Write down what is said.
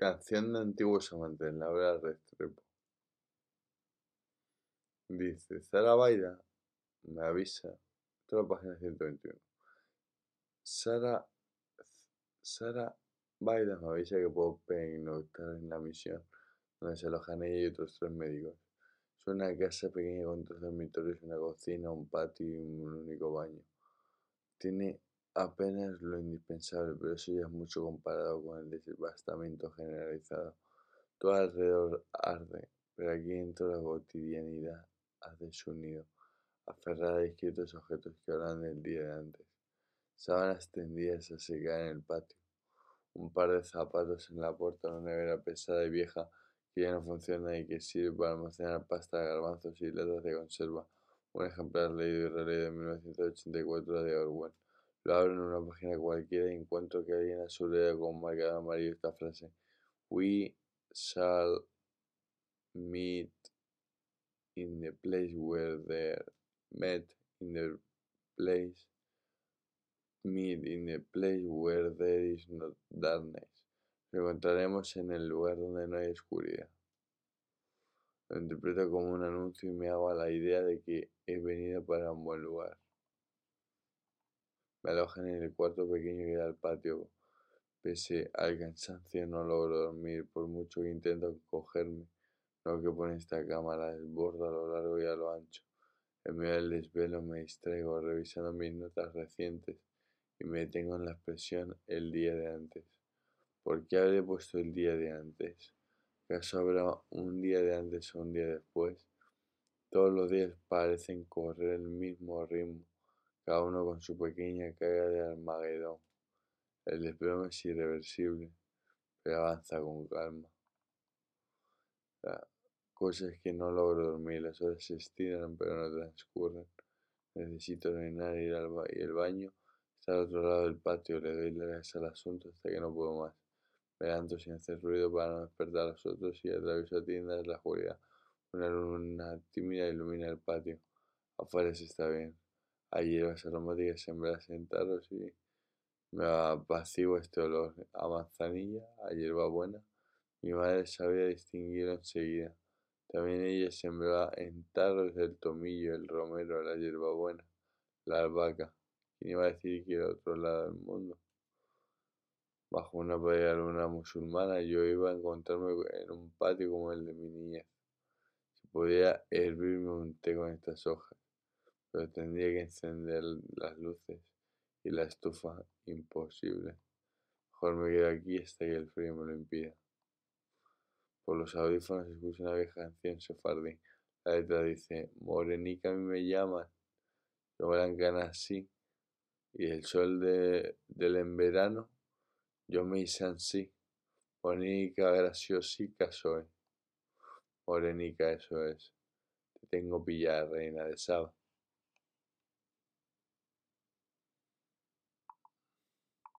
Canción de antiguos amantes, Laura Restrepo. Dice, Sara Baida me avisa, toda la página 121. Sara, Sara Baida me avisa que puedo pernoctar en la misión, donde se alojan ella y otros tres médicos. Es una casa pequeña con tres dormitorios, una cocina, un patio y un único baño. Tiene apenas lo indispensable, pero eso ya es mucho comparado con el desbastamiento generalizado. Todo alrededor arde, pero aquí dentro la cotidianidad hace su nido, aferrada a discretos objetos que hablan del día de antes. Sábanas tendidas a secar en el patio, un par de zapatos en la puerta, una nevera pesada y vieja que ya no funciona y que sirve para almacenar pasta, garbanzos y latas de conserva. Un ejemplar leído y releído de 1984 de Orwell. Lo abro en una página cualquiera y encuentro que alguien subrayado con marcador amarillo esta frase. We shall meet in the place where there met in the place meet in the place where there is no darkness. Lo encontraremos en el lugar donde no hay oscuridad. Lo interpreto como un anuncio y me hago la idea de que he venido para un buen lugar. Me alojan en el cuarto pequeño que da al patio. Pese al cansancio no logro dormir, por mucho que intento cogerme. Lo que pone esta cama la desborda a lo largo y a lo ancho. En medio del desvelo me distraigo revisando mis notas recientes y me detengo en la expresión el día de antes. ¿Por qué habré puesto el día de antes? ¿Acaso habrá un día de antes o un día después? Todos los días parecen correr el mismo ritmo cada uno con su pequeña carga de Armagedón. El desplome es irreversible, pero avanza con calma. La cosa es que no logro dormir, las horas se estiran pero no transcurren. Necesito orinar ir al y el baño está al otro lado del patio, le doy largas al asunto hasta que no puedo más. Me levanto sin hacer ruido para no despertar a los otros y atravieso tiendas de la oscuridad. Una luna tímida ilumina el patio. Afuera se está bien. Hay hierbas aromáticas sembradas en tarros y me apacigua este olor a manzanilla, a hierba buena. Mi madre sabía distinguirlo enseguida. También ella sembraba en tarros el tomillo, el romero, la hierbabuena, la albahaca. ¿Quién iba a decir que era otro lado del mundo? Bajo una playa luna musulmana yo iba a encontrarme en un patio como el de mi niñez. Se podía hervirme un té con estas hojas pero tendría que encender las luces y la estufa imposible. Mejor me quedo aquí hasta que el frío me lo impida. Por los audífonos escucho una vieja canción sefardí. La letra dice, Morenica a mí me llaman, yo blanca así, y el sol de, del en verano, yo me hice así. Morenica graciosica soy. Morenica eso es. Te tengo pillada, reina de Saba.